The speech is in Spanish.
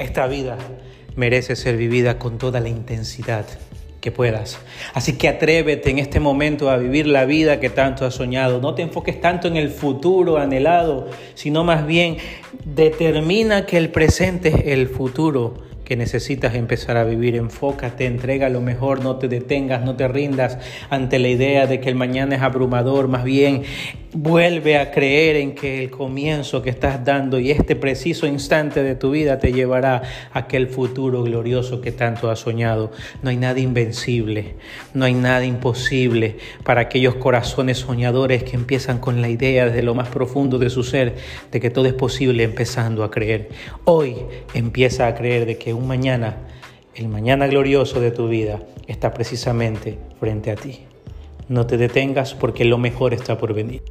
Esta vida merece ser vivida con toda la intensidad que puedas. Así que atrévete en este momento a vivir la vida que tanto has soñado. No te enfoques tanto en el futuro anhelado, sino más bien determina que el presente es el futuro que necesitas empezar a vivir. Enfócate, entrega lo mejor, no te detengas, no te rindas ante la idea de que el mañana es abrumador, más bien vuelve a creer en que el comienzo que estás dando y este preciso instante de tu vida te llevará a aquel futuro glorioso que tanto has soñado. No hay nada invencible, no hay nada imposible para aquellos corazones soñadores que empiezan con la idea desde lo más profundo de su ser de que todo es posible empezando a creer. Hoy empieza a creer de que mañana, el mañana glorioso de tu vida, está precisamente frente a ti. No te detengas porque lo mejor está por venir.